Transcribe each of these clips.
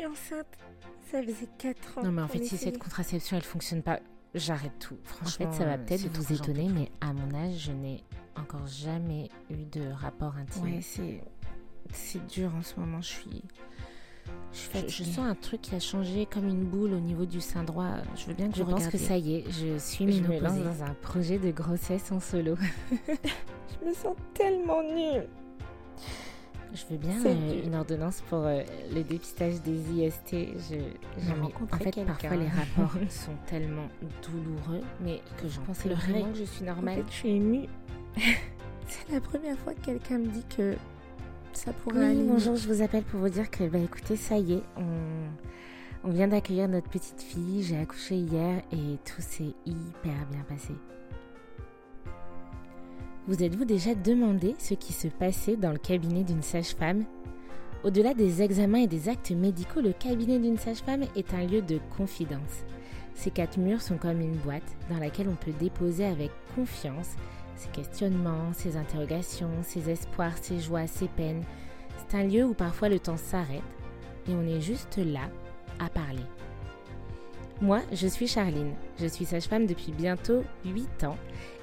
suis enceinte. Ça faisait 4 ans. Non, mais en fait, si essayait. cette contraception elle fonctionne pas, j'arrête tout. Franchement, fait, ça va euh, peut-être vous étonner, mais à mon âge, je n'ai encore jamais eu de rapport intime. Ouais, c'est. C'est dur en ce moment, je suis. Je sens un truc qui a changé comme une boule au niveau du sein droit. Je veux bien que Je vous pense que ça y est, je suis Je me lance dans un projet de grossesse en solo. Je me sens tellement nulle. Je veux bien euh, une ordonnance pour euh, le dépistage des IST. Je, J'ai mais rencontré en fait, parfois les rapports sont tellement douloureux, mais que je pensais vraiment que je suis En normale. fait, je suis émue. c'est la première fois que quelqu'un me dit que ça pourrait Oui, aller. bonjour, je vous appelle pour vous dire que, bah écoutez, ça y est, on, on vient d'accueillir notre petite fille, j'ai accouché hier et tout s'est hyper bien passé. Vous êtes-vous déjà demandé ce qui se passait dans le cabinet d'une sage-femme? Au-delà des examens et des actes médicaux, le cabinet d'une sage-femme est un lieu de confidence. Ces quatre murs sont comme une boîte dans laquelle on peut déposer avec confiance ses questionnements, ses interrogations, ses espoirs, ses joies, ses peines. C'est un lieu où parfois le temps s'arrête et on est juste là à parler. Moi, je suis Charline, je suis sage-femme depuis bientôt 8 ans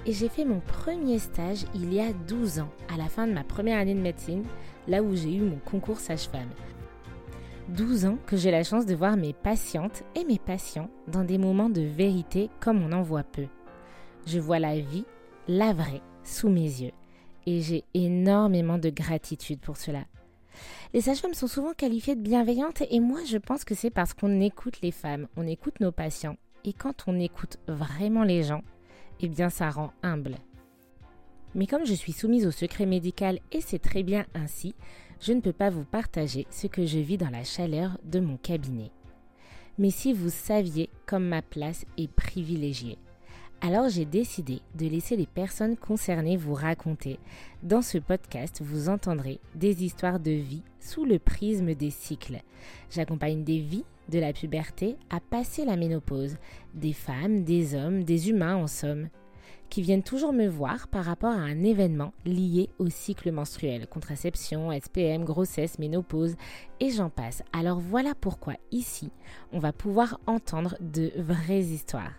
et j'ai fait mon premier stage il y a 12 ans, à la fin de ma première année de médecine, là où j'ai eu mon concours sage-femme. 12 ans que j'ai la chance de voir mes patientes et mes patients dans des moments de vérité comme on en voit peu. Je vois la vie, la vraie, sous mes yeux et j'ai énormément de gratitude pour cela. Les sages-femmes sont souvent qualifiées de bienveillantes et moi je pense que c'est parce qu'on écoute les femmes, on écoute nos patients et quand on écoute vraiment les gens, eh bien ça rend humble. Mais comme je suis soumise au secret médical et c'est très bien ainsi, je ne peux pas vous partager ce que je vis dans la chaleur de mon cabinet. Mais si vous saviez comme ma place est privilégiée, alors j'ai décidé de laisser les personnes concernées vous raconter. Dans ce podcast, vous entendrez des histoires de vie sous le prisme des cycles. J'accompagne des vies de la puberté à passer la ménopause, des femmes, des hommes, des humains en somme, qui viennent toujours me voir par rapport à un événement lié au cycle menstruel, contraception, SPM, grossesse, ménopause, et j'en passe. Alors voilà pourquoi ici, on va pouvoir entendre de vraies histoires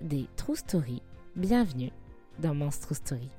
des True Story. Bienvenue dans Mon's True Story.